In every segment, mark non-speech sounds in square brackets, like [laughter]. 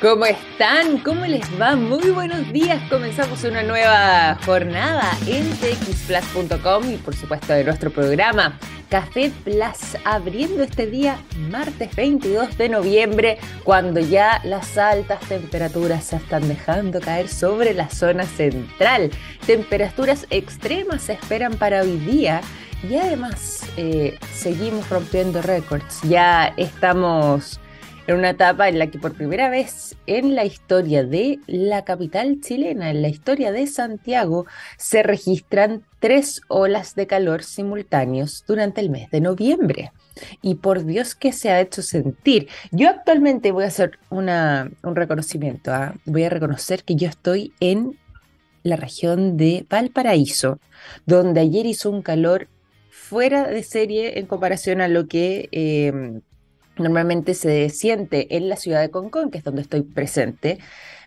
¿Cómo están? ¿Cómo les va? Muy buenos días. Comenzamos una nueva jornada en txplus.com y por supuesto de nuestro programa Café Plus, abriendo este día martes 22 de noviembre, cuando ya las altas temperaturas se están dejando caer sobre la zona central. Temperaturas extremas se esperan para hoy día. Y además eh, seguimos rompiendo récords. Ya estamos en una etapa en la que por primera vez en la historia de la capital chilena, en la historia de Santiago, se registran tres olas de calor simultáneos durante el mes de noviembre. Y por Dios que se ha hecho sentir. Yo actualmente voy a hacer una, un reconocimiento. ¿ah? Voy a reconocer que yo estoy en la región de Valparaíso, donde ayer hizo un calor fuera de serie en comparación a lo que eh, normalmente se siente en la ciudad de Concón, que es donde estoy presente,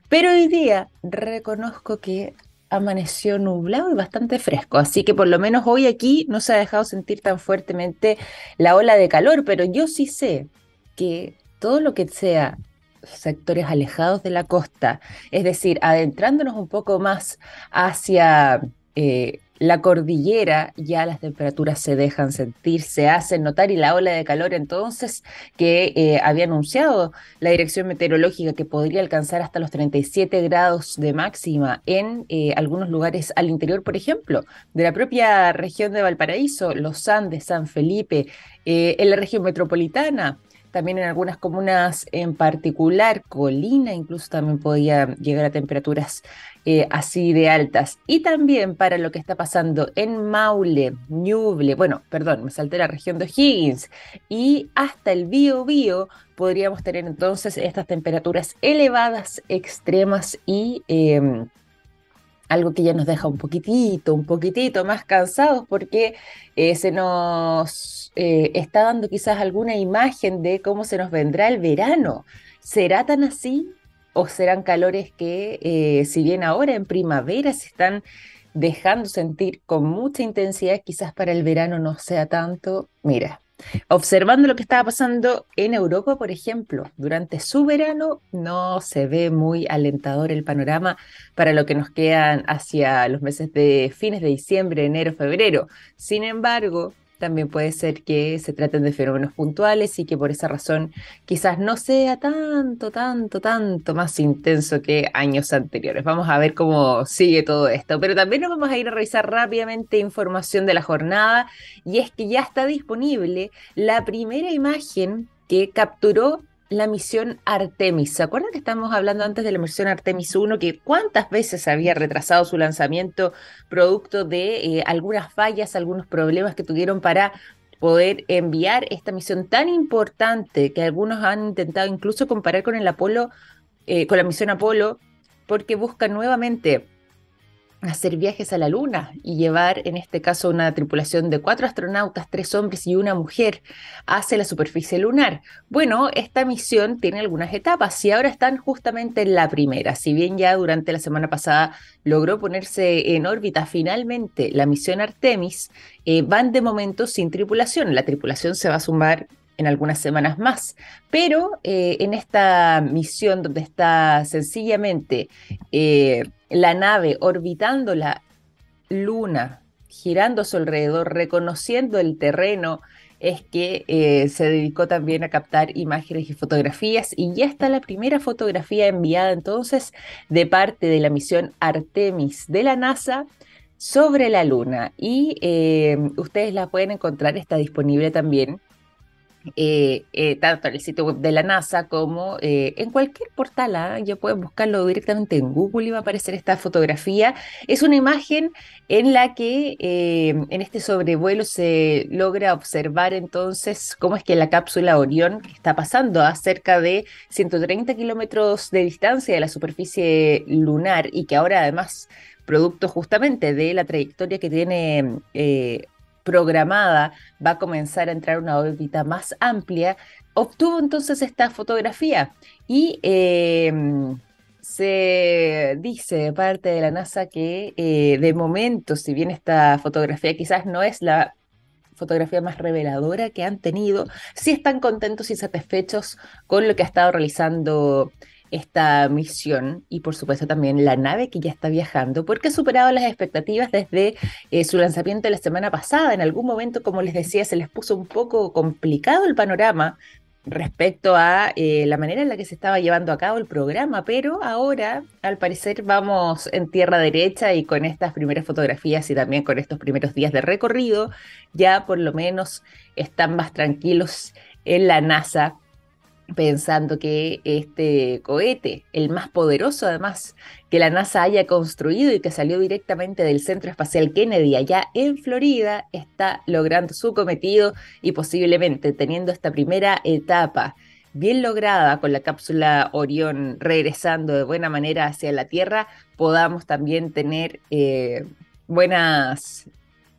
pero hoy día reconozco que amaneció nublado y bastante fresco, así que por lo menos hoy aquí no se ha dejado sentir tan fuertemente la ola de calor, pero yo sí sé que todo lo que sea sectores alejados de la costa, es decir, adentrándonos un poco más hacia eh, la cordillera ya las temperaturas se dejan sentir, se hacen notar y la ola de calor entonces que eh, había anunciado la dirección meteorológica que podría alcanzar hasta los 37 grados de máxima en eh, algunos lugares al interior, por ejemplo, de la propia región de Valparaíso, los Andes, San Felipe, eh, en la región metropolitana, también en algunas comunas en particular, Colina incluso también podía llegar a temperaturas eh, así de altas. Y también para lo que está pasando en Maule, Ñuble, bueno, perdón, me salté la región de Higgins y hasta el Bío Bío podríamos tener entonces estas temperaturas elevadas, extremas y... Em, algo que ya nos deja un poquitito, un poquitito más cansados porque eh, se nos eh, está dando quizás alguna imagen de cómo se nos vendrá el verano. ¿Será tan así? ¿O serán calores que, eh, si bien ahora en primavera se están dejando sentir con mucha intensidad, quizás para el verano no sea tanto? Mira, observando lo que estaba pasando en Europa, por ejemplo, durante su verano no se ve muy alentador el panorama para lo que nos quedan hacia los meses de fines de diciembre, enero, febrero. Sin embargo, también puede ser que se traten de fenómenos puntuales y que por esa razón quizás no sea tanto, tanto, tanto más intenso que años anteriores. Vamos a ver cómo sigue todo esto, pero también nos vamos a ir a revisar rápidamente información de la jornada y es que ya está disponible la primera imagen que capturó la misión Artemis. ¿Se acuerdan que estábamos hablando antes de la misión Artemis 1? Que cuántas veces había retrasado su lanzamiento producto de eh, algunas fallas, algunos problemas que tuvieron para poder enviar esta misión tan importante que algunos han intentado incluso comparar con el Apolo, eh, con la misión Apolo, porque busca nuevamente hacer viajes a la Luna y llevar, en este caso, una tripulación de cuatro astronautas, tres hombres y una mujer, hacia la superficie lunar. Bueno, esta misión tiene algunas etapas y ahora están justamente en la primera. Si bien ya durante la semana pasada logró ponerse en órbita finalmente la misión Artemis, eh, van de momento sin tripulación. La tripulación se va a sumar en algunas semanas más. Pero eh, en esta misión donde está sencillamente eh, la nave orbitando la luna, girando a su alrededor, reconociendo el terreno, es que eh, se dedicó también a captar imágenes y fotografías y ya está la primera fotografía enviada entonces de parte de la misión Artemis de la NASA sobre la Luna. Y ustedes la pueden encontrar, está disponible también eh, eh, tanto en el sitio web de la NASA como eh, en cualquier portal. ¿ah? Ya pueden buscarlo directamente en Google y va a aparecer esta fotografía. Es una imagen en la que en este sobrevuelo se logra observar entonces cómo es que la cápsula Orión está pasando a cerca de 130 kilómetros de distancia de la superficie lunar y que ahora además producto justamente de la trayectoria que tiene programada va a comenzar a entrar una órbita más amplia, obtuvo entonces esta fotografía y em, se dice de parte de la NASA que eh, de momento, si bien esta fotografía quizás no es la fotografía más reveladora que han tenido, sí están contentos y satisfechos con lo que ha estado realizando esta misión y por supuesto también la nave que ya está viajando, porque ha superado las expectativas desde eh, su lanzamiento la semana pasada. En algún momento, como les decía, se les puso un poco complicado el panorama respecto a eh, la manera en la que se estaba llevando a cabo el programa, pero ahora al parecer vamos en tierra derecha y con estas primeras fotografías y también con estos primeros días de recorrido, ya por lo menos están más tranquilos en la NASA pensando que este cohete, el más poderoso además que la NASA haya construido y que salió directamente del Centro Espacial Kennedy allá en Florida, está logrando su cometido y posiblemente teniendo esta primera etapa bien lograda con la cápsula Orión regresando de buena manera hacia la Tierra, podamos también tener eh, buenas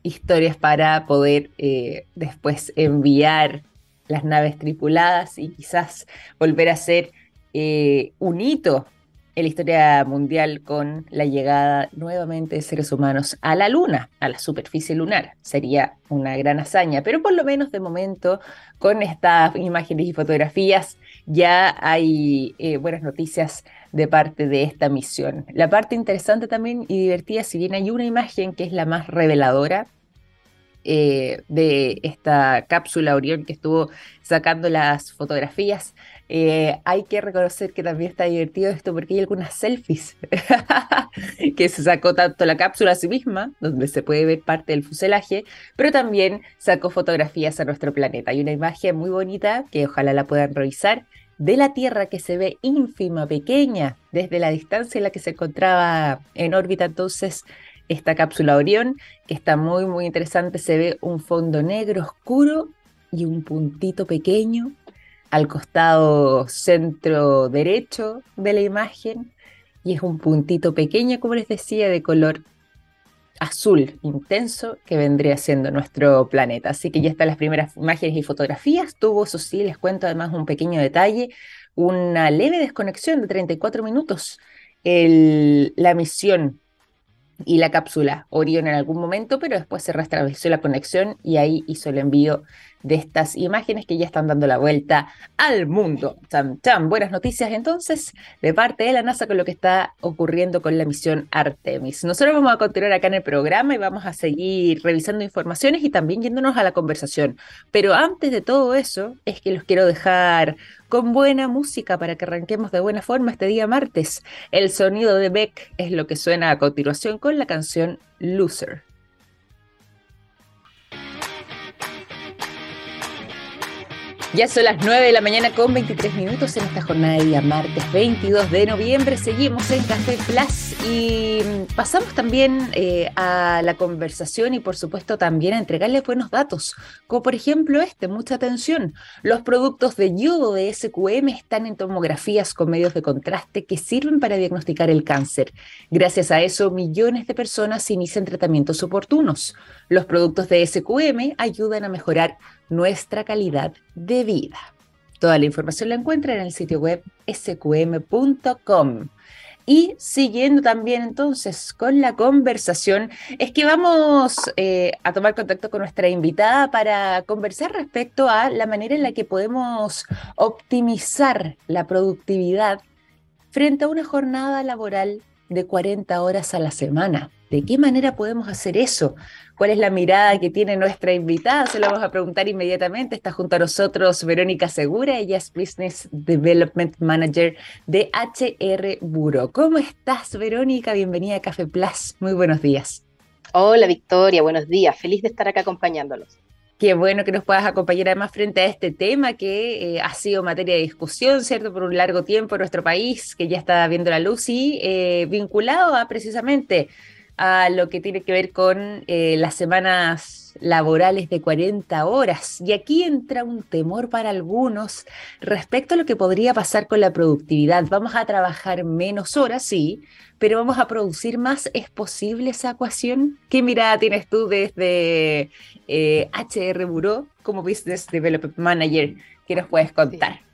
historias para poder eh, después enviar las naves tripuladas y quizás volver a ser eh, un hito en la historia mundial con la llegada nuevamente de seres humanos a la Luna, a la superficie lunar. Sería una gran hazaña, pero por lo menos de momento con estas imágenes y fotografías ya hay eh, buenas noticias de parte de esta misión. La parte interesante también y divertida, si bien hay una imagen que es la más reveladora, eh, de esta cápsula Orión que estuvo sacando las fotografías. Eh, hay que reconocer que también está divertido esto porque hay algunas selfies [laughs] que se sacó tanto la cápsula a sí misma, donde se puede ver parte del fuselaje, pero también sacó fotografías a nuestro planeta. Hay una imagen muy bonita que ojalá la puedan revisar de la Tierra que se ve ínfima, pequeña, desde la distancia en la que se encontraba en órbita entonces esta cápsula Orión, que está muy, muy interesante. Se ve un fondo negro oscuro y un puntito pequeño al costado centro derecho de la imagen. Y es un puntito pequeño, como les decía, de color azul intenso que vendría siendo nuestro planeta. Así que ya están las primeras imágenes y fotografías. Tuvo, eso sí, les cuento además un pequeño detalle, una leve desconexión de 34 minutos. La misión y la cápsula Orión en algún momento, pero después se restableció la conexión y ahí hizo el envío de estas imágenes que ya están dando la vuelta al mundo. Cham, cham. Buenas noticias entonces de parte de la NASA con lo que está ocurriendo con la misión Artemis. Nosotros vamos a continuar acá en el programa y vamos a seguir revisando informaciones y también yéndonos a la conversación. Pero antes de todo eso, es que los quiero dejar con buena música para que arranquemos de buena forma este día martes. El sonido de Beck es lo que suena a continuación con la canción Loser. Ya son las 9 de la mañana con 23 minutos en esta jornada de día martes 22 de noviembre. Seguimos en Café Plus y pasamos también eh, a la conversación y por supuesto también a entregarles buenos datos, como por ejemplo este, mucha atención. Los productos de yodo de SQM están en tomografías con medios de contraste que sirven para diagnosticar el cáncer. Gracias a eso, millones de personas inician tratamientos oportunos. Los productos de SQM ayudan a mejorar nuestra calidad de vida. Toda la información la encuentra en el sitio web sqm.com. Y siguiendo también entonces con la conversación, es que vamos eh, a tomar contacto con nuestra invitada para conversar respecto a la manera en la que podemos optimizar la productividad frente a una jornada laboral de 40 horas a la semana. ¿De qué manera podemos hacer eso? ¿Cuál es la mirada que tiene nuestra invitada? Se lo vamos a preguntar inmediatamente. Está junto a nosotros Verónica Segura, ella es Business Development Manager de HR Bureau. ¿Cómo estás, Verónica? Bienvenida a Café Plus. Muy buenos días. Hola, Victoria. Buenos días. Feliz de estar acá acompañándolos. Qué bueno que nos puedas acompañar además frente a este tema que eh, ha sido materia de discusión, ¿cierto? Por un largo tiempo en nuestro país, que ya está viendo la luz y eh, vinculado a precisamente a lo que tiene que ver con eh, las semanas laborales de 40 horas. Y aquí entra un temor para algunos respecto a lo que podría pasar con la productividad. Vamos a trabajar menos horas, sí, pero vamos a producir más. ¿Es posible esa ecuación? ¿Qué mirada tienes tú desde HR eh, Bureau como Business Development Manager? ¿Qué nos puedes contar?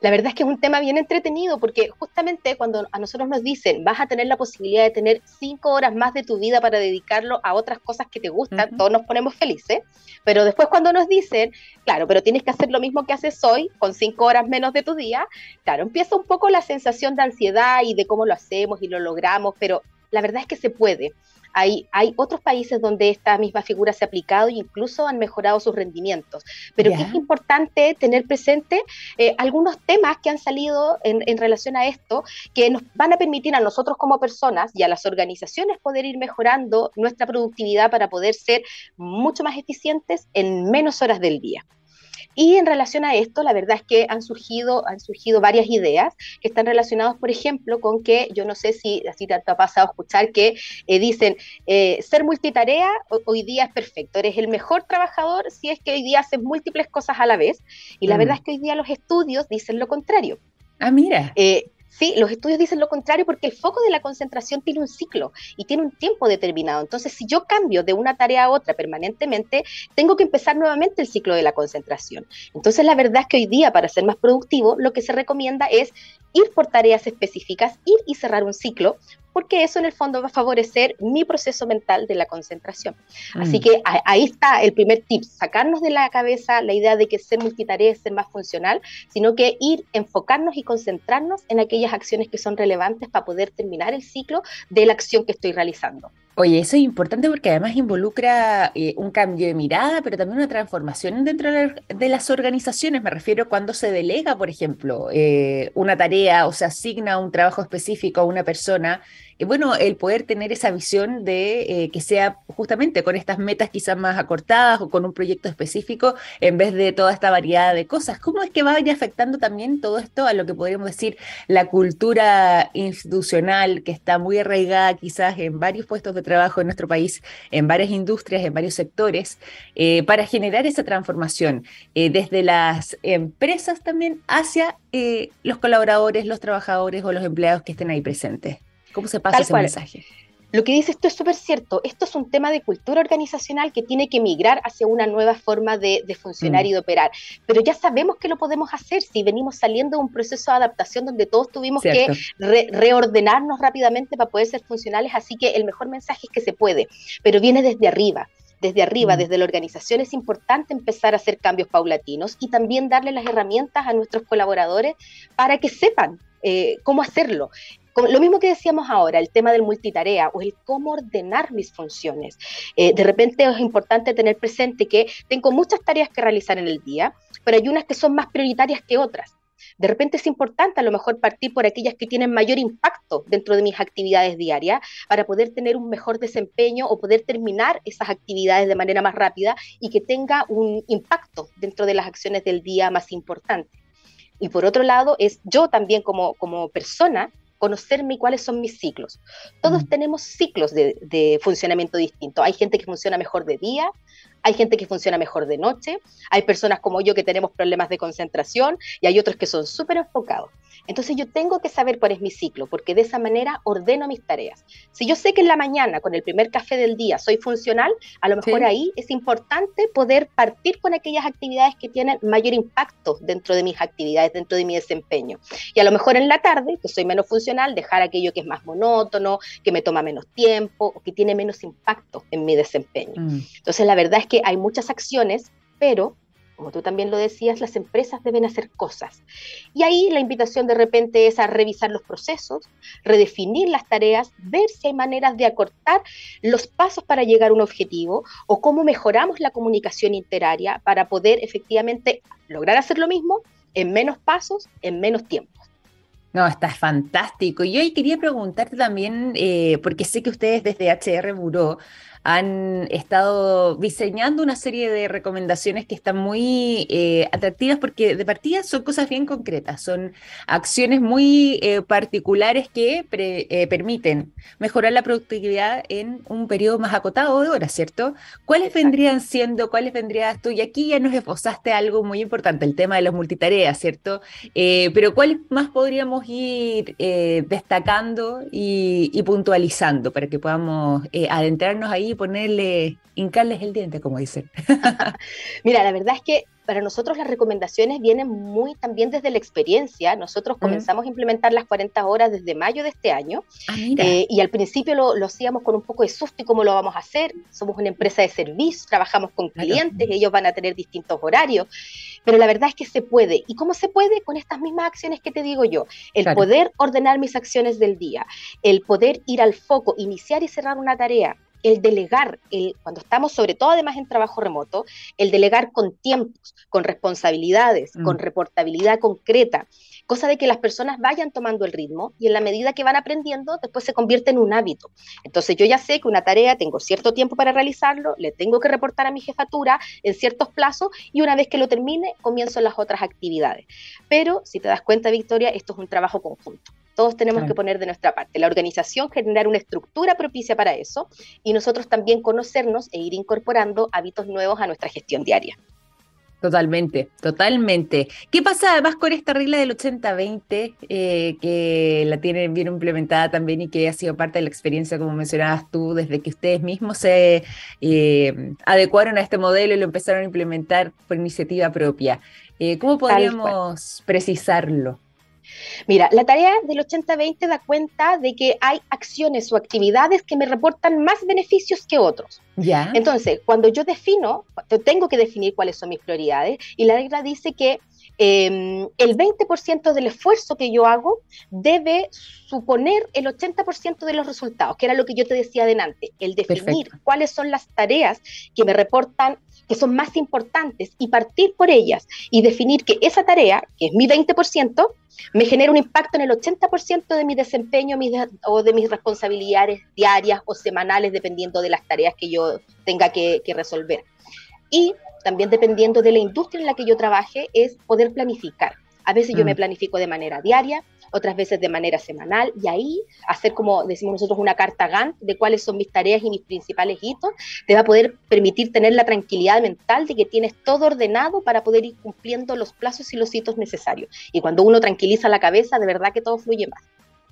La verdad es que es un tema bien entretenido porque justamente cuando a nosotros nos dicen vas a tener la posibilidad de tener cinco horas más de tu vida para dedicarlo a otras cosas que te gustan, todos nos ponemos felices, pero después cuando nos dicen, claro, pero tienes que hacer lo mismo que haces hoy con cinco horas menos de tu día, claro, empieza un poco la sensación de ansiedad y de cómo lo hacemos y lo logramos, pero la verdad es que se puede. Hay, otros países donde esta misma figura se ha aplicado e incluso han mejorado sus rendimientos. Pero es importante tener presente eh, algunos temas que han salido en, en, relación a esto que nos van a permitir a nosotros como personas y a las organizaciones poder ir mejorando nuestra productividad para poder ser mucho más eficientes en menos horas del día. Y en relación a esto, la verdad es que han surgido, han surgido varias ideas que están relacionadas, por ejemplo, con que yo no sé si así te ha pasado escuchar que eh, dicen, eh, ser multitarea hoy día es perfecto, eres el mejor trabajador si es que hoy día haces múltiples cosas a la vez. Y la mm. verdad es que hoy día los estudios dicen lo contrario. Ah, mira. Eh, Sí, los estudios dicen lo contrario porque el foco de la concentración tiene un ciclo y tiene un tiempo determinado. Entonces, si yo cambio de una tarea a otra permanentemente, tengo que empezar nuevamente el ciclo de la concentración. Entonces, la verdad es que hoy día, para ser más productivo, lo que se recomienda es ir por tareas específicas, ir y cerrar un ciclo, porque eso en el fondo va a favorecer mi proceso mental de la concentración. Así mm. que ahí está el primer tip, sacarnos de la cabeza la idea de que ser multitarea es ser más funcional, sino que ir, enfocarnos y concentrarnos en aquellas acciones que son relevantes para poder terminar el ciclo de la acción que estoy realizando. Oye, eso es importante porque además involucra eh, un cambio de mirada, pero también una transformación dentro de, las organizaciones. Me refiero cuando se delega, por ejemplo, eh, una tarea o se asigna un trabajo específico a una persona bueno, el poder tener esa visión de eh, que sea justamente con estas metas quizás más acortadas o con un proyecto específico en vez de toda esta variedad de cosas. ¿Cómo es que va a ir afectando también todo esto a lo que podríamos decir la cultura institucional que está muy arraigada quizás en varios puestos de trabajo en nuestro país, en varias industrias, en varios sectores, eh, para generar esa transformación eh, desde las empresas también hacia los colaboradores, los trabajadores o los empleados que estén ahí presentes? ¿Cómo se pasa ese mensaje? Lo que dice esto es súper cierto. Esto es un tema de cultura organizacional que tiene que migrar hacia una nueva forma de, funcionar mm. y de operar. Pero ya sabemos que lo podemos hacer si venimos saliendo de un proceso de adaptación donde todos tuvimos que reordenarnos rápidamente para poder ser funcionales. Así que el mejor mensaje es que se puede, pero viene desde arriba desde arriba, mm. desde la organización, es importante empezar a hacer cambios paulatinos y también darle las herramientas a nuestros colaboradores para que sepan eh, cómo hacerlo lo mismo que decíamos ahora, el tema del multitarea o el cómo ordenar mis funciones. Eh, de repente es importante tener presente que tengo muchas tareas que realizar en el día, pero hay unas que son más prioritarias que otras. De repente es importante a lo mejor partir por aquellas que tienen mayor impacto dentro de mis actividades diarias para poder tener un mejor desempeño o poder terminar esas actividades de manera más rápida y que tenga un impacto dentro de las acciones del día más importantes. Y por otro lado, es yo también como, como persona conocerme y cuáles son mis ciclos. Todos tenemos ciclos de, funcionamiento distintos. Hay gente que funciona mejor de día, hay gente que funciona mejor de noche, hay personas como yo que tenemos problemas de concentración y hay otros que son súper enfocados. Entonces yo tengo que saber cuál es mi ciclo, porque de esa manera ordeno mis tareas. Si yo sé que en la mañana, con el primer café del día, soy funcional, a lo mejor ahí es importante poder partir con aquellas actividades que tienen mayor impacto dentro de mis actividades, dentro de mi desempeño. Y a lo mejor en la tarde, que soy menos funcional, dejar aquello que es más monótono, que me toma menos tiempo o que tiene menos impacto en mi desempeño. Mm. Entonces la verdad es que hay muchas acciones, pero como tú también lo decías, las empresas deben hacer cosas. Y ahí la invitación de repente es a revisar los procesos, redefinir las tareas, ver si hay maneras de acortar los pasos para llegar a un objetivo o cómo mejoramos la comunicación interaria para poder efectivamente lograr hacer lo mismo en menos pasos, en menos tiempo. No, está fantástico. Y hoy quería preguntarte también, eh, porque sé que ustedes desde HR Buró han estado diseñando una serie de recomendaciones que están muy eh, atractivas porque de partida son cosas bien concretas, son acciones muy eh, particulares que eh, permiten mejorar la productividad en un periodo más acotado de horas, ¿cierto? ¿Cuáles vendrían siendo, cuáles vendrías tú? Y aquí ya nos esbozaste algo muy importante, el tema de las multitareas, ¿cierto? pero ¿cuáles más podríamos ir destacando y, y, puntualizando para que podamos adentrarnos ahí ponerle, hincarles el diente, como dicen. [laughs] Mira, la verdad es que para nosotros las recomendaciones vienen muy también desde la experiencia. Nosotros comenzamos a implementar las 40 horas desde mayo de este año ah, eh, y al principio lo, hacíamos con un poco de susto y cómo lo vamos a hacer. Somos una empresa de servicio, trabajamos con clientes, ellos van a tener distintos horarios, pero la verdad es que se puede. ¿Y cómo se puede? Con estas mismas acciones que te digo yo. El poder ordenar mis acciones del día, el poder ir al foco, iniciar y cerrar una tarea, el delegar, el, cuando estamos sobre todo además en trabajo remoto, el delegar con tiempos, con responsabilidades, mm. con reportabilidad concreta, cosa de que las personas vayan tomando el ritmo y en la medida que van aprendiendo, después se convierte en un hábito. Entonces yo ya sé que una tarea tengo cierto tiempo para realizarlo, le tengo que reportar a mi jefatura en ciertos plazos y una vez que lo termine, comienzo las otras actividades. Pero si te das cuenta, Victoria, esto es un trabajo conjunto. Todos tenemos que poner de nuestra parte. La organización generar una estructura propicia para eso y nosotros también conocernos e ir incorporando hábitos nuevos a nuestra gestión diaria. Totalmente, totalmente. ¿Qué pasa además con esta regla del 80-20 eh, que la tienen bien implementada también y que ha sido parte de la experiencia, como mencionabas tú, desde que ustedes mismos se eh, adecuaron a este modelo y lo empezaron a implementar por iniciativa propia? Eh, ¿Cómo podríamos precisarlo? Mira, la tarea del 80-20 da cuenta de que hay acciones o actividades que me reportan más beneficios que otros. Ya. Entonces, cuando yo defino, tengo que definir cuáles son mis prioridades y la regla dice que em, el 20% del esfuerzo que yo hago debe suponer el 80% de los resultados, que era lo que yo te decía adelante, el definir cuáles son las tareas que me reportan que son más importantes y partir por ellas y definir que esa tarea, que es mi 20%, me genera un impacto en el 80% de mi desempeño o de mis responsabilidades diarias o semanales, dependiendo de las tareas que yo tenga que, que resolver. Y también dependiendo de la industria en la que yo trabaje, es poder planificar. A veces yo me mm. planifico de manera diaria, otras veces de manera semanal, y ahí hacer, como decimos nosotros, una carta Gantt de cuáles son mis tareas y mis principales hitos, te va a poder permitir tener la tranquilidad mental de que tienes todo ordenado para poder ir cumpliendo los plazos y los hitos necesarios. Y cuando uno tranquiliza la cabeza, de verdad que todo fluye más.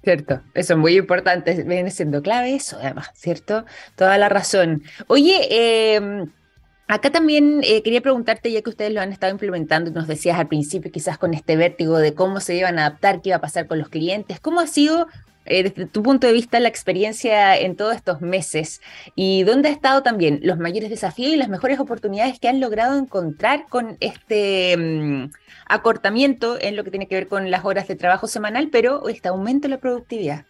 Cierto, eso es muy importante, viene siendo clave eso, además, ¿cierto? Toda la razón. Oye, eh, Acá también eh, quería preguntarte, ya que ustedes lo han estado implementando, nos decías al principio quizás con este vértigo de cómo se iban a adaptar, qué iba a pasar con los clientes, ¿cómo ha sido eh, desde tu punto de vista la experiencia en todos estos meses y dónde ha estado también los mayores desafíos y las mejores oportunidades que han logrado encontrar con este mm, acortamiento en lo que tiene que ver con las horas de trabajo semanal, pero este aumento de la productividad?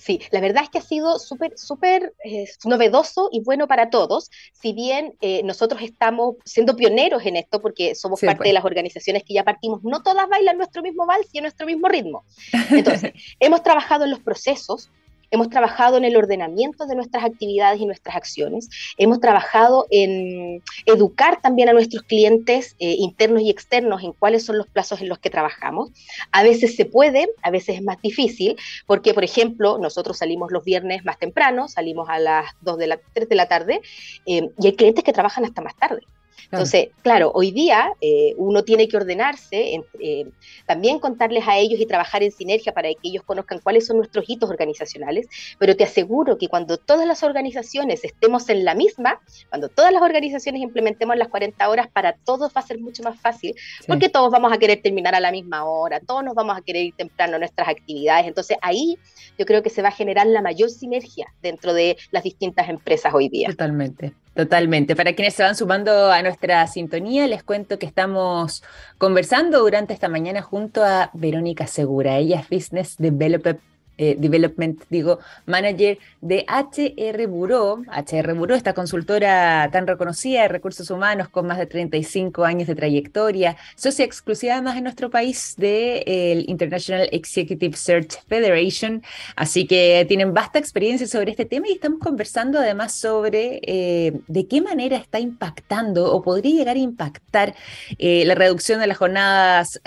Sí, la verdad es que ha sido súper, súper eh, novedoso y bueno para todos. Si bien eh, nosotros estamos siendo pioneros en esto, porque somos parte de pues. las organizaciones que ya partimos, no todas bailan nuestro mismo vals y a nuestro mismo ritmo. [laughs] Entonces, hemos trabajado en los procesos, hemos trabajado en el ordenamiento de nuestras actividades y nuestras acciones, hemos trabajado en educar también a nuestros clientes eh, internos y externos en cuáles son los plazos en los que trabajamos. A veces se puede, a veces es más difícil, porque, por ejemplo, nosotros salimos los viernes más temprano, salimos a las 2 de la 3 de la tarde, eh, y hay clientes que trabajan hasta más tarde. Entonces, claro, hoy día eh, uno tiene que ordenarse, eh, también contarles a ellos y trabajar en sinergia para que ellos conozcan cuáles son nuestros hitos organizacionales, pero te aseguro que cuando todas las organizaciones estemos en la misma, cuando todas las organizaciones implementemos las 40 horas, para todos va a ser mucho más fácil, porque todos vamos a querer terminar a la misma hora, todos nos vamos a querer ir temprano a nuestras actividades, entonces ahí yo creo que se va a generar la mayor sinergia dentro de las distintas empresas hoy día. Totalmente. Totalmente. Para quienes se van sumando a nuestra sintonía, les cuento que estamos conversando durante esta mañana junto a Verónica Segura. Ella es Business Developer eh, Development, digo, manager de HR Bureau. HR Bureau, esta consultora tan reconocida de recursos humanos con más de 35 años de trayectoria, socia exclusiva además en nuestro país del de, International Executive Search Federation. Así que tienen vasta experiencia sobre este tema y estamos conversando además sobre eh, de qué manera está impactando o podría llegar a impactar eh, la reducción de las jornadas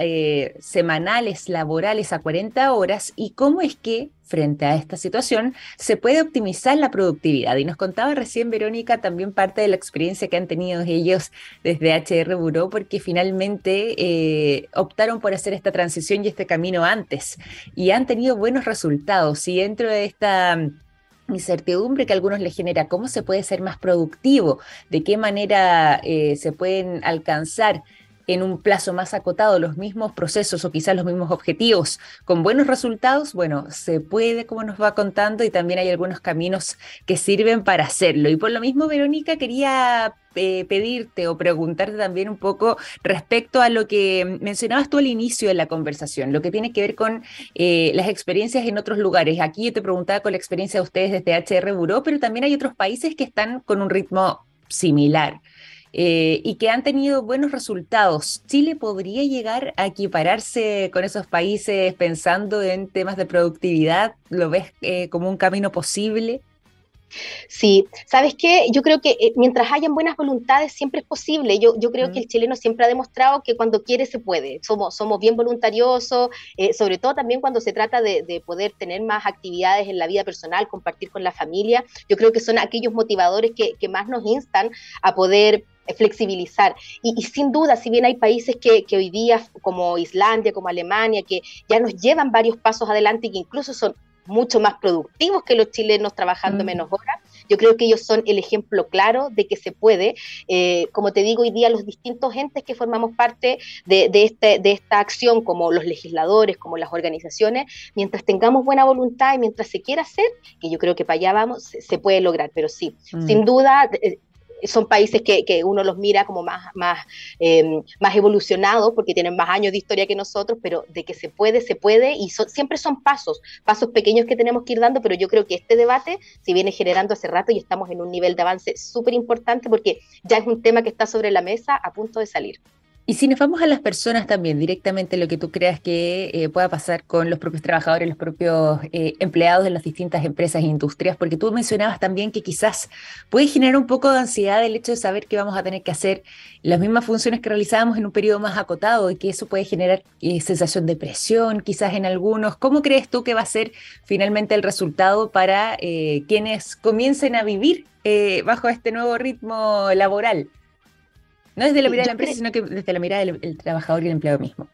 semanales laborales a 40 horas y cómo es que frente a esta situación se puede optimizar la productividad. Y nos contaba recién Verónica también parte de la experiencia que han tenido ellos desde HR Bureau, porque finalmente eh, optaron por hacer esta transición y este camino antes y han tenido buenos resultados. Y dentro de esta incertidumbre que a algunos les genera, cómo se puede ser más productivo, de qué manera eh, se pueden alcanzar en un plazo más acotado los mismos procesos o quizás los mismos objetivos con buenos resultados, bueno, se puede, como nos va contando, y también hay algunos caminos que sirven para hacerlo. Y por lo mismo, Verónica, quería eh, pedirte o preguntarte también un poco respecto a lo que mencionabas tú al inicio de la conversación, lo que tiene que ver con eh, las experiencias en otros lugares. Aquí yo te preguntaba con la experiencia de ustedes desde HR Buró, pero también hay otros países que están con un ritmo similar. Eh, y que han tenido buenos resultados. ¿Chile podría llegar a equipararse con esos países pensando en temas de productividad? ¿Lo ves como un camino posible? Sí, ¿sabes qué? Yo creo que eh, mientras hayan buenas voluntades siempre es posible. Yo, yo creo que el chileno siempre ha demostrado que cuando quiere se puede. Somos, somos bien voluntariosos, eh, sobre todo también cuando se trata de, poder tener más actividades en la vida personal, compartir con la familia. Yo creo que son aquellos motivadores que, más nos instan a poder flexibilizar. Y, sin duda, si bien hay países que, que, hoy día, como Islandia, como Alemania, que ya nos llevan varios pasos adelante y que incluso son mucho más productivos que los chilenos trabajando mm. menos horas. Yo creo que ellos son el ejemplo claro de que se puede. Eh, como te digo, hoy día los distintos entes que formamos parte de, este, de esta acción, como los legisladores, como las organizaciones, mientras tengamos buena voluntad y mientras se quiera hacer, que yo creo que para allá vamos, se, puede lograr. Pero sí, mm. sin duda, eh, son países que, uno los mira como más, más, em, más evolucionados porque tienen más años de historia que nosotros, pero de que se puede, se puede y siempre son pasos, pasos pequeños que tenemos que ir dando, pero yo creo que este debate se viene generando hace rato y estamos en un nivel de avance súper importante porque ya es un tema que está sobre la mesa a punto de salir. Y si nos vamos a las personas también, directamente lo que tú creas que eh, pueda pasar con los propios trabajadores, los propios eh, empleados de las distintas empresas e industrias, porque tú mencionabas también que quizás puede generar un poco de ansiedad el hecho de saber que vamos a tener que hacer las mismas funciones que realizábamos en un periodo más acotado y que eso puede generar eh, sensación de presión quizás en algunos. ¿Cómo crees tú que va a ser finalmente el resultado para quienes comiencen a vivir bajo este nuevo ritmo laboral? No desde la mirada de la empresa, sino que desde la mirada del trabajador y el empleado mismo.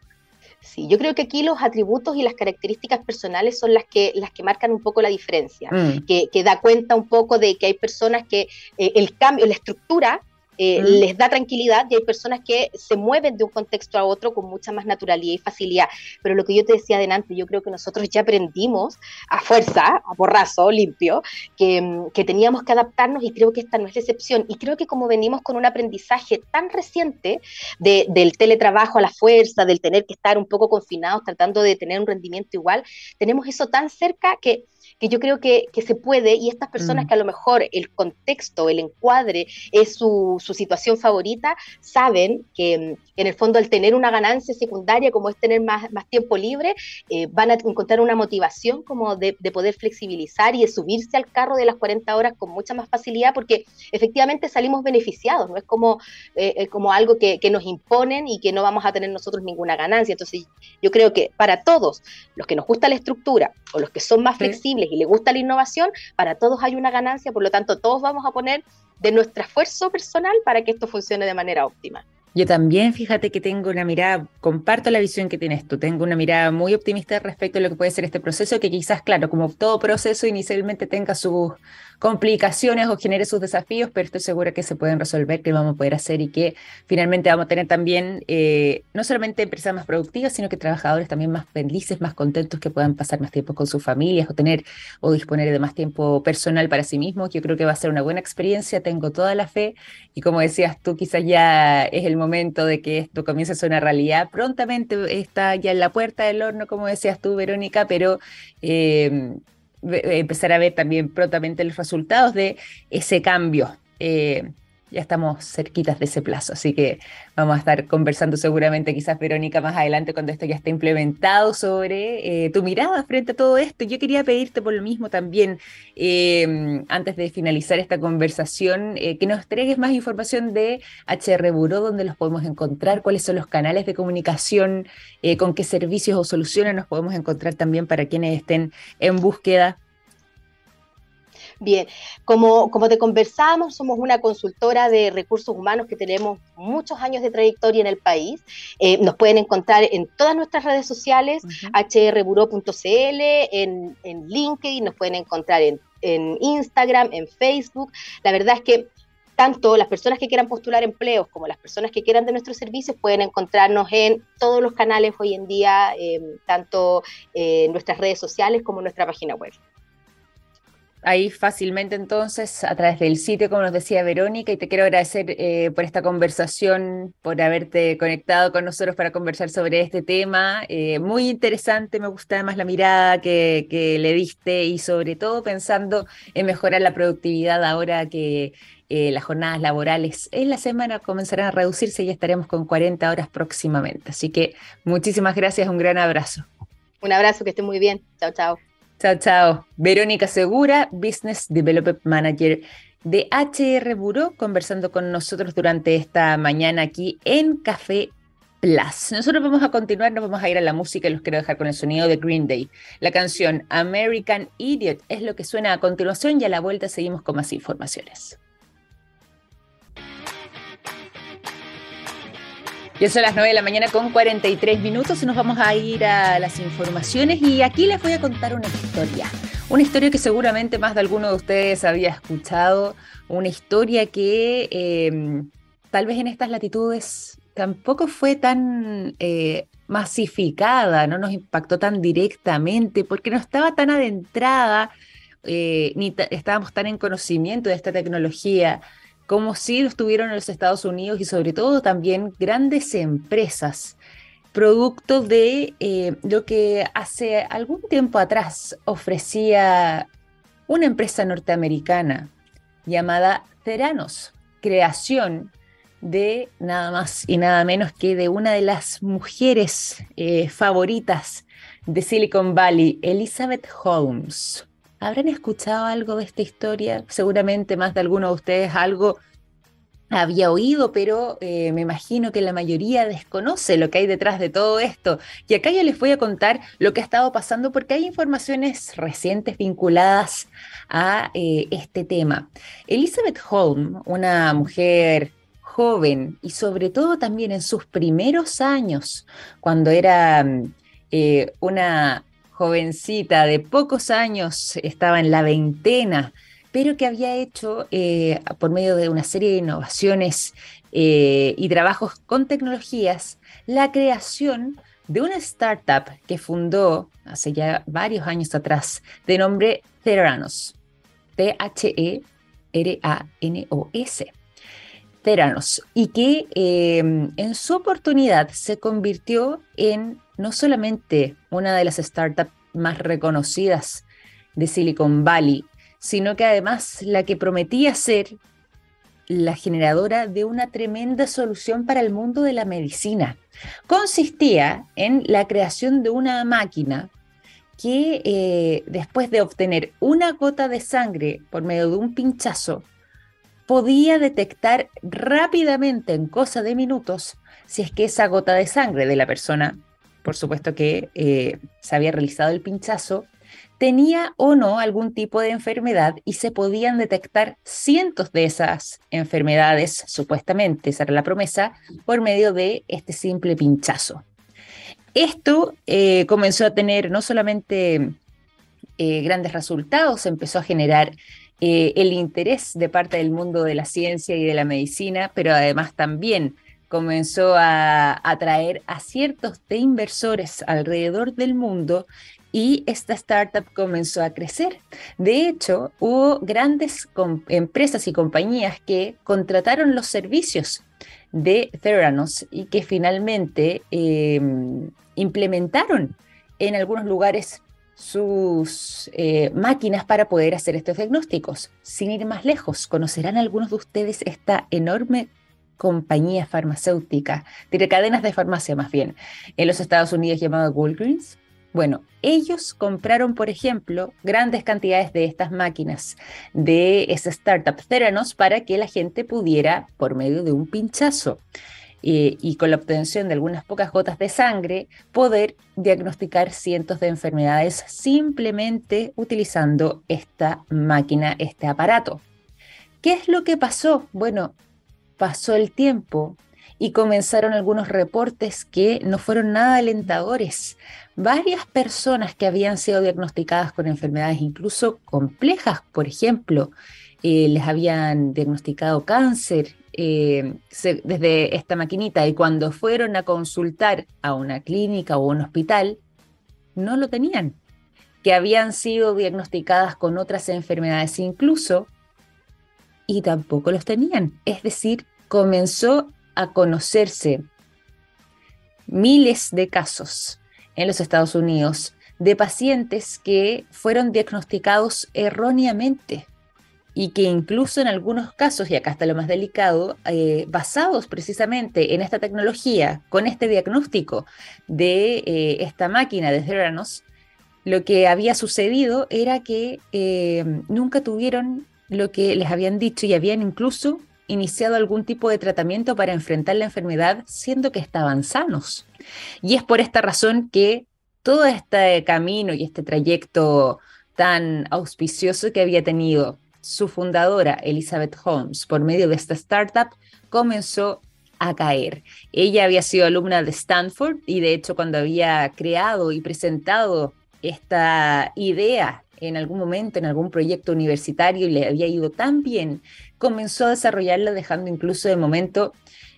Sí, yo creo que aquí los atributos y las características personales son las que, las que marcan un poco la diferencia, mm. que, que, da cuenta un poco de que hay personas que eh, el cambio, la estructura eh, les da tranquilidad y hay personas que se mueven de un contexto a otro con mucha más naturalidad y facilidad. Pero lo que yo te decía adelante, yo creo que nosotros ya aprendimos a fuerza, a borrazo, limpio, que, mm, que teníamos que adaptarnos y creo que esta no es la excepción. Y creo que como venimos con un aprendizaje tan reciente de, del teletrabajo a la fuerza, del tener que estar un poco confinados, tratando de tener un rendimiento igual, tenemos eso tan cerca que que yo creo que, que se puede y estas personas mm. que a lo mejor el contexto, el encuadre es su, su situación favorita, saben que en el fondo al tener una ganancia secundaria como es tener más, más tiempo libre, eh, van a encontrar una motivación como de, de, poder flexibilizar y de subirse al carro de las 40 horas con mucha más facilidad porque efectivamente salimos beneficiados, no es como, eh, como algo que, que nos imponen y que no vamos a tener nosotros ninguna ganancia. Entonces yo creo que para todos los que nos gusta la estructura o los que son más flexibles y les gusta la innovación, para todos hay una ganancia, por lo tanto todos vamos a poner de nuestro esfuerzo personal para que esto funcione de manera óptima. Yo también, fíjate que tengo una mirada, comparto la visión que tienes tú, tengo una mirada muy optimista respecto a lo que puede ser este proceso, que quizás, claro, como todo proceso inicialmente tenga sus complicaciones o genere sus desafíos, pero estoy segura que se pueden resolver, que vamos a poder hacer y que finalmente vamos a tener también eh, no solamente empresas más productivas, sino que trabajadores también más felices, más contentos, que puedan pasar más tiempo con sus familias o tener o disponer de más tiempo personal para sí mismos. Yo creo que va a ser una buena experiencia, tengo toda la fe y como decías tú, quizás ya es el momento de que esto comience a ser una realidad. Prontamente está ya en la puerta del horno, como decías tú, Verónica, pero... Eh, empezar a ver también prontamente los resultados de ese cambio. Eh, ya estamos cerquitas de ese plazo, así que vamos a estar conversando seguramente quizás Verónica más adelante cuando esto ya esté implementado sobre eh, tu mirada frente a todo esto. Yo quería pedirte por lo mismo también, em, antes de finalizar esta conversación, eh, que nos entregues más información de HR Buró, donde los podemos encontrar, cuáles son los canales de comunicación, con qué servicios o soluciones nos podemos encontrar también para quienes estén en búsqueda Bien, como, como te conversábamos, somos una consultora de recursos humanos que tenemos muchos años de trayectoria en el país. Eh, nos pueden encontrar en todas nuestras redes sociales, hrburó.cl, en, en, LinkedIn, nos pueden encontrar en, en Instagram, en Facebook. La verdad es que tanto las personas que quieran postular empleos como las personas que quieran de nuestros servicios pueden encontrarnos en todos los canales hoy en día, eh, tanto eh, en nuestras redes sociales como en nuestra página web ahí fácilmente entonces a través del sitio, como nos decía Verónica, y te quiero agradecer eh, por esta conversación, por haberte conectado con nosotros para conversar sobre este tema. Eh, muy interesante, me gusta además la mirada que, le diste y sobre todo pensando en mejorar la productividad ahora que eh, las jornadas laborales en la semana comenzarán a reducirse y estaremos con 40 horas próximamente. Así que muchísimas gracias, un gran abrazo. Un abrazo, que esté muy bien. Chao, chao. Chao, chao. Verónica Segura, Business Development Manager de HR Bureau, conversando con nosotros durante esta mañana aquí en Café Plus. Nosotros vamos a continuar, nos vamos a ir a la música y los quiero dejar con el sonido de Green Day. La canción American Idiot es lo que suena a continuación y a la vuelta seguimos con más informaciones. Ya son las 9 de la mañana con 43 minutos y nos vamos a ir a las informaciones y aquí les voy a contar una historia. Una historia que seguramente más de alguno de ustedes había escuchado, una historia que em, tal vez en estas latitudes tampoco fue tan eh, masificada, no nos impactó tan directamente porque no estaba tan adentrada, eh, ni estábamos tan en conocimiento de esta tecnología como si lo estuvieron en los Estados Unidos y sobre todo también grandes empresas, producto de eh, lo que hace algún tiempo atrás ofrecía una empresa norteamericana llamada Theranos, creación de nada más y nada menos que de una de las mujeres eh, favoritas de Silicon Valley, Elizabeth Holmes. ¿Habrán escuchado algo de esta historia? Seguramente más de alguno de ustedes algo había oído, pero eh, me imagino que la mayoría desconoce lo que hay detrás de todo esto. Y acá yo les voy a contar lo que ha estado pasando porque hay informaciones recientes vinculadas a eh, este tema. Elizabeth Holm, una mujer joven y sobre todo también en sus primeros años, cuando era eh, una jovencita de pocos años, estaba en la veintena, pero que había hecho eh, por medio de una serie de innovaciones eh, y trabajos con tecnologías, la creación de una startup que fundó hace ya varios años atrás, de nombre Theranos, T-H-E-R-A-N-O-S. Theranos, y que eh, en su oportunidad se convirtió en no solamente una de las startups más reconocidas de Silicon Valley, sino que además la que prometía ser la generadora de una tremenda solución para el mundo de la medicina. Consistía en la creación de una máquina que eh, después de obtener una gota de sangre por medio de un pinchazo, podía detectar rápidamente en cosa de minutos si es que esa gota de sangre de la persona por supuesto que eh, se había realizado el pinchazo, tenía o no algún tipo de enfermedad y se podían detectar cientos de esas enfermedades, supuestamente, esa era la promesa, por medio de este simple pinchazo. Esto eh, comenzó a tener no solamente eh, grandes resultados, empezó a generar el interés de parte del mundo de la ciencia y de la medicina, pero además también comenzó a atraer a ciertos inversores alrededor del mundo y esta startup comenzó a crecer. De hecho, hubo grandes empresas y compañías que contrataron los servicios de Theranos y que finalmente em, implementaron en algunos lugares sus eh, máquinas para poder hacer estos diagnósticos. Sin ir más lejos, conocerán algunos de ustedes esta enorme compañía farmacéutica, tiene cadenas de farmacia más bien, en los Estados Unidos llamado Walgreens. Bueno, ellos compraron, por ejemplo, grandes cantidades de estas máquinas de esa startup Theranos para que la gente pudiera, por medio de un pinchazo, eh, y con la obtención de algunas pocas gotas de sangre, poder diagnosticar cientos de enfermedades simplemente utilizando esta máquina, este aparato. ¿Qué es lo que pasó? Bueno, pasó el tiempo y comenzaron algunos reportes que no fueron nada alentadores. Varias personas que habían sido diagnosticadas con enfermedades incluso complejas, por ejemplo, eh, les habían diagnosticado cáncer eh, desde esta maquinita y cuando fueron a consultar a una clínica o un hospital, no lo tenían, que habían sido diagnosticadas con otras enfermedades incluso y tampoco los tenían. Es decir, comenzó a conocerse miles de casos en los Estados Unidos de pacientes que fueron diagnosticados erróneamente y que incluso en algunos casos, y acá está lo más delicado, eh, basados precisamente en esta tecnología, con este diagnóstico de eh, esta máquina de Theranos, lo que había sucedido era que eh, nunca tuvieron lo que les habían dicho y habían incluso iniciado algún tipo de tratamiento para enfrentar la enfermedad, siendo que estaban sanos. Y es por esta razón que todo este camino y este trayecto tan auspicioso que había tenido su fundadora, Elizabeth Holmes, por medio de esta startup, comenzó a caer. Ella había sido alumna de Stanford y de hecho cuando había creado y presentado esta idea en algún momento, en algún proyecto universitario y le había ido tan bien, comenzó a desarrollarla dejando incluso de momento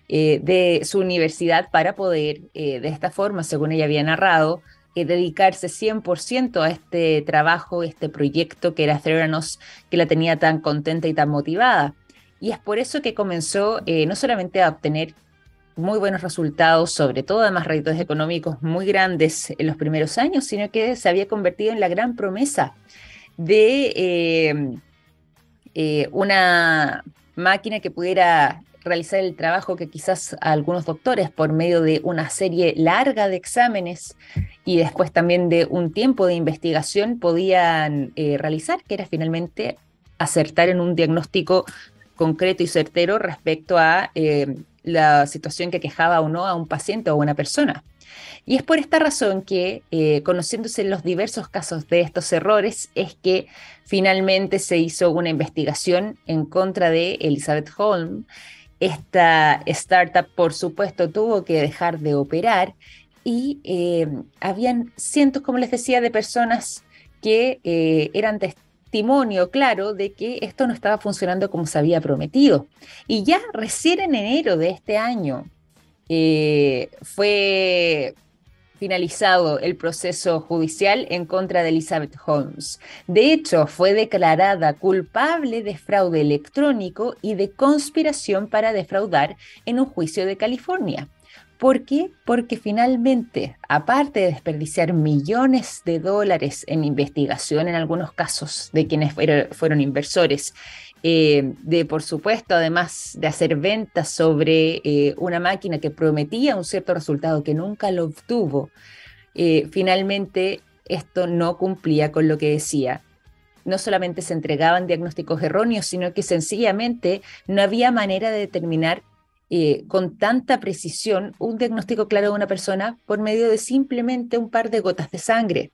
eh, de su universidad para poder, eh, de esta forma, según ella había narrado, dedicarse 100% a este trabajo, este proyecto que era Theranos, que la tenía tan contenta y tan motivada. Y es por eso que comenzó eh, no solamente a obtener muy buenos resultados, sobre todo además réditos económicos muy grandes en los primeros años, sino que se había convertido en la gran promesa de eh, eh, una máquina que pudiera realizar el trabajo que quizás algunos doctores por medio de una serie larga de exámenes y después también de un tiempo de investigación podían eh, realizar, que era finalmente acertar en un diagnóstico concreto y certero respecto a eh, la situación que quejaba o no a un paciente o a una persona. Y es por esta razón que, eh, conociéndose los diversos casos de estos errores, es que finalmente se hizo una investigación en contra de Elizabeth Holm. Esta startup, por supuesto, tuvo que dejar de operar y eh, habían cientos, como les decía, de personas que eh, eran testimonio claro de que esto no estaba funcionando como se había prometido. Y ya recién en enero de este año eh, fue finalizado el proceso judicial en contra de Elizabeth Holmes. De hecho, fue declarada culpable de fraude electrónico y de conspiración para defraudar en un juicio de California. ¿Por qué? Porque finalmente, aparte de desperdiciar millones de dólares en investigación en algunos casos de quienes fueron, inversores, eh, de por supuesto, además de hacer ventas sobre eh, una máquina que prometía un cierto resultado que nunca lo obtuvo, eh, finalmente esto no cumplía con lo que decía. No solamente se entregaban diagnósticos erróneos, sino que sencillamente no había manera de determinar con tanta precisión un diagnóstico claro de una persona por medio de simplemente un par de gotas de sangre.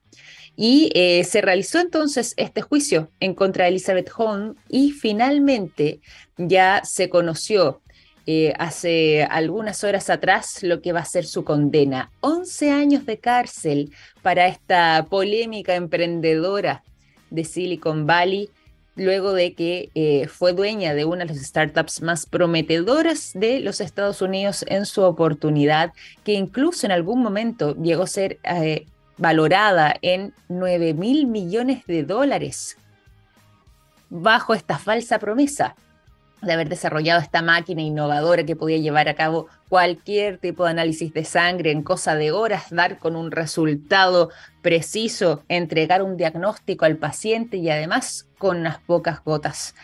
Y eh, se realizó entonces este juicio en contra de Elizabeth Holmes y finalmente ya se conoció eh, hace algunas horas atrás lo que va a ser su condena. 11 años de cárcel para esta polémica emprendedora de Silicon Valley luego de que eh, fue dueña de una de las startups más prometedoras de los Estados Unidos en su oportunidad, que incluso en algún momento llegó a ser valorada en 9 mil millones de dólares bajo esta falsa promesa de haber desarrollado esta máquina innovadora que podía llevar a cabo cualquier tipo de análisis de sangre en cosa de horas, dar con un resultado preciso, entregar un diagnóstico al paciente y además con unas pocas gotas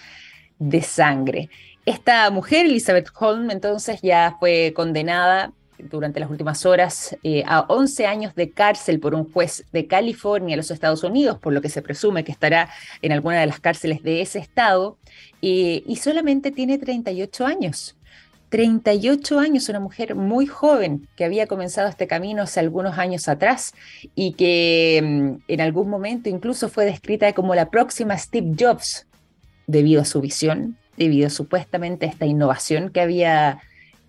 de sangre. Esta mujer, Elizabeth Holm, entonces ya fue condenada durante las últimas horas eh, a 11 años de cárcel por un juez de California, los Estados Unidos, por lo que se presume que estará en alguna de las cárceles de ese estado, y solamente tiene 38 años. 38 años, una mujer muy joven que había comenzado este camino hace algunos años atrás y que mm, en algún momento incluso fue descrita como la próxima Steve Jobs debido a su visión, debido supuestamente a esta innovación que había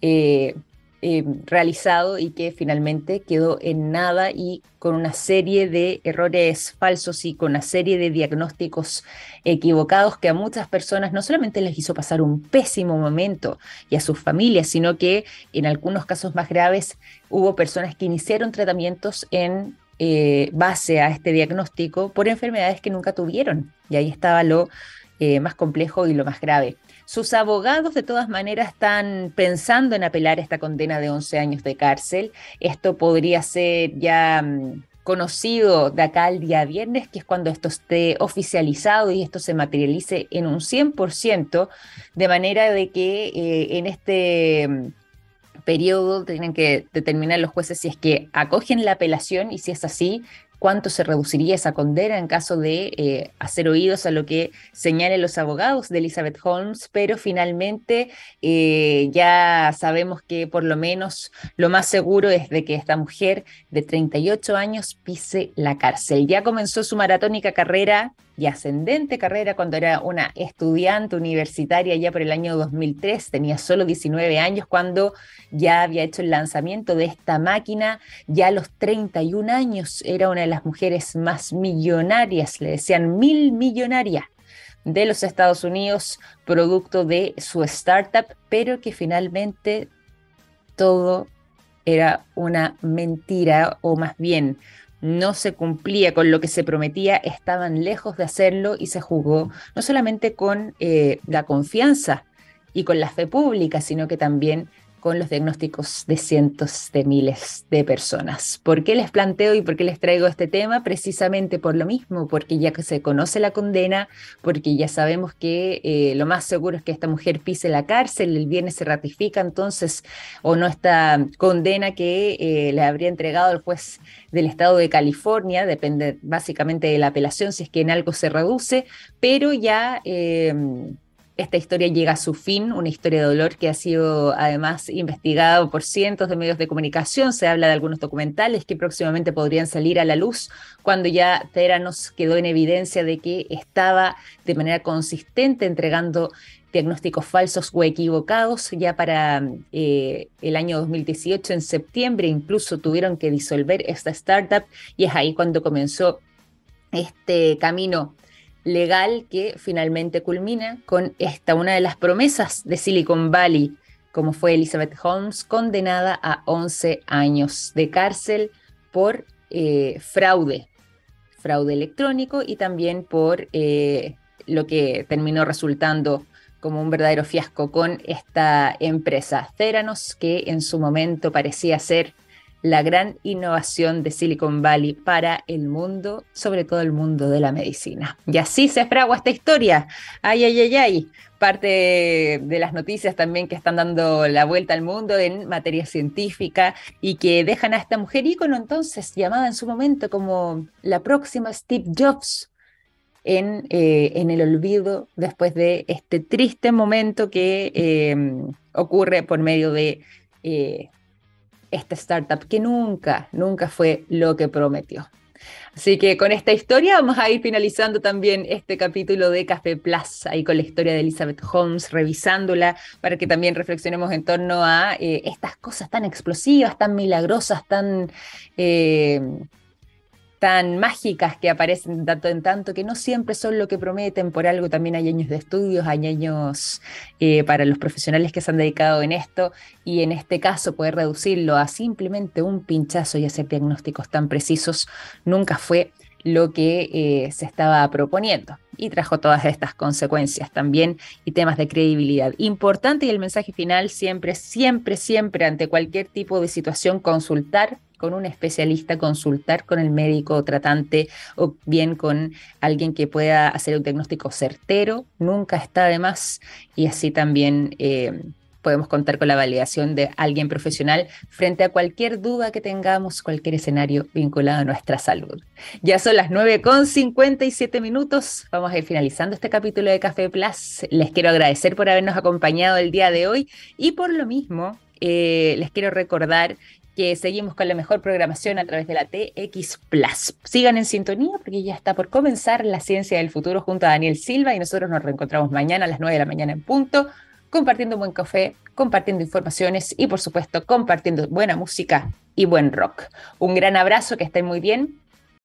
eh, eh, realizado y que finalmente quedó en nada y con una serie de errores falsos y con una serie de diagnósticos equivocados que a muchas personas no solamente les hizo pasar un pésimo momento y a sus familias, sino que en algunos casos más graves hubo personas que iniciaron tratamientos en eh, base a este diagnóstico por enfermedades que nunca tuvieron. Y ahí estaba lo eh, más complejo y lo más grave. Sus abogados de todas maneras están pensando en apelar esta condena de 11 años de cárcel. Esto podría ser ya mm, conocido de acá al día viernes, que es cuando esto esté oficializado y esto se materialice en un 100%, de manera de que eh, en este mm, periodo tienen que determinar los jueces si es que acogen la apelación y si es así, cuánto se reduciría esa condena en caso de eh, hacer oídos a lo que señalen los abogados de Elizabeth Holmes, pero finalmente eh, ya sabemos que por lo menos lo más seguro es de que esta mujer de 38 años pise la cárcel. Ya comenzó su maratónica carrera y ascendente carrera cuando era una estudiante universitaria ya por el año 2003, tenía solo 19 años cuando ya había hecho el lanzamiento de esta máquina, ya a los 31 años era una de las mujeres más millonarias, le decían mil millonaria de los Estados Unidos, producto de su startup, pero que finalmente todo era una mentira o más bien no se cumplía con lo que se prometía, estaban lejos de hacerlo y se jugó no solamente con eh, la confianza y con la fe pública, sino que también con los diagnósticos de cientos de miles de personas. ¿Por qué les planteo y por qué les traigo este tema? Precisamente por lo mismo, porque ya que se conoce la condena, porque ya sabemos que eh, lo más seguro es que esta mujer pise la cárcel, el viernes se ratifica entonces o no esta condena que eh, le habría entregado el juez del estado de California, depende básicamente de la apelación si es que en algo se reduce, pero ya... Eh, esta historia llega a su fin, una historia de dolor que ha sido además investigado por cientos de medios de comunicación. Se habla de algunos documentales que próximamente podrían salir a la luz cuando ya nos quedó en evidencia de que estaba de manera consistente entregando diagnósticos falsos o equivocados. Ya para eh, el año 2018, en septiembre, incluso tuvieron que disolver esta startup y es ahí cuando comenzó este camino legal que finalmente culmina con esta, una de las promesas de Silicon Valley, como fue Elizabeth Holmes, condenada a 11 años de cárcel por eh, fraude, fraude electrónico y también por eh, lo que terminó resultando como un verdadero fiasco con esta empresa. Theranos, que en su momento parecía ser la gran innovación de Silicon Valley para el mundo, sobre todo el mundo de la medicina. Y así se fragua esta historia. Ay, ay, ay, ay. Parte de las noticias también que están dando la vuelta al mundo en materia científica y que dejan a esta mujer ícono entonces, llamada en su momento como la próxima Steve Jobs, en, eh, en, el olvido después de este triste momento que eh, ocurre por medio de eh, esta startup que nunca, nunca fue lo que prometió. Así que con esta historia vamos a ir finalizando también este capítulo de Café Plus, ahí con la historia de Elizabeth Holmes, revisándola para que también reflexionemos en torno a eh, estas cosas tan explosivas, tan milagrosas, tan... Eh, tan mágicas que aparecen tanto en tanto, que no siempre son lo que prometen, por algo también hay años de estudios, hay años eh, para los profesionales que se han dedicado en esto, y en este caso poder reducirlo a simplemente un pinchazo y hacer diagnósticos tan precisos nunca fue lo que eh, se estaba proponiendo y trajo todas estas consecuencias también y temas de credibilidad. Importante y el mensaje final siempre, siempre, siempre ante cualquier tipo de situación consultar con un especialista, consultar con el médico tratante o bien con alguien que pueda hacer un diagnóstico certero, nunca está de más y así también... Eh, podemos contar con la validación de alguien profesional frente a cualquier duda que tengamos, cualquier escenario vinculado a nuestra salud. Ya son las 9 con 57 minutos. Vamos a ir finalizando este capítulo de Café Plus. Les quiero agradecer por habernos acompañado el día de hoy y por lo mismo eh, les quiero recordar que seguimos con la mejor programación a través de la TX Plus. Sigan en sintonía porque ya está por comenzar la ciencia del futuro junto a Daniel Silva y nosotros nos reencontramos mañana a las 9 de la mañana en punto, compartiendo buen café, compartiendo informaciones y por supuesto compartiendo buena música y buen rock. Un gran abrazo, que estén muy bien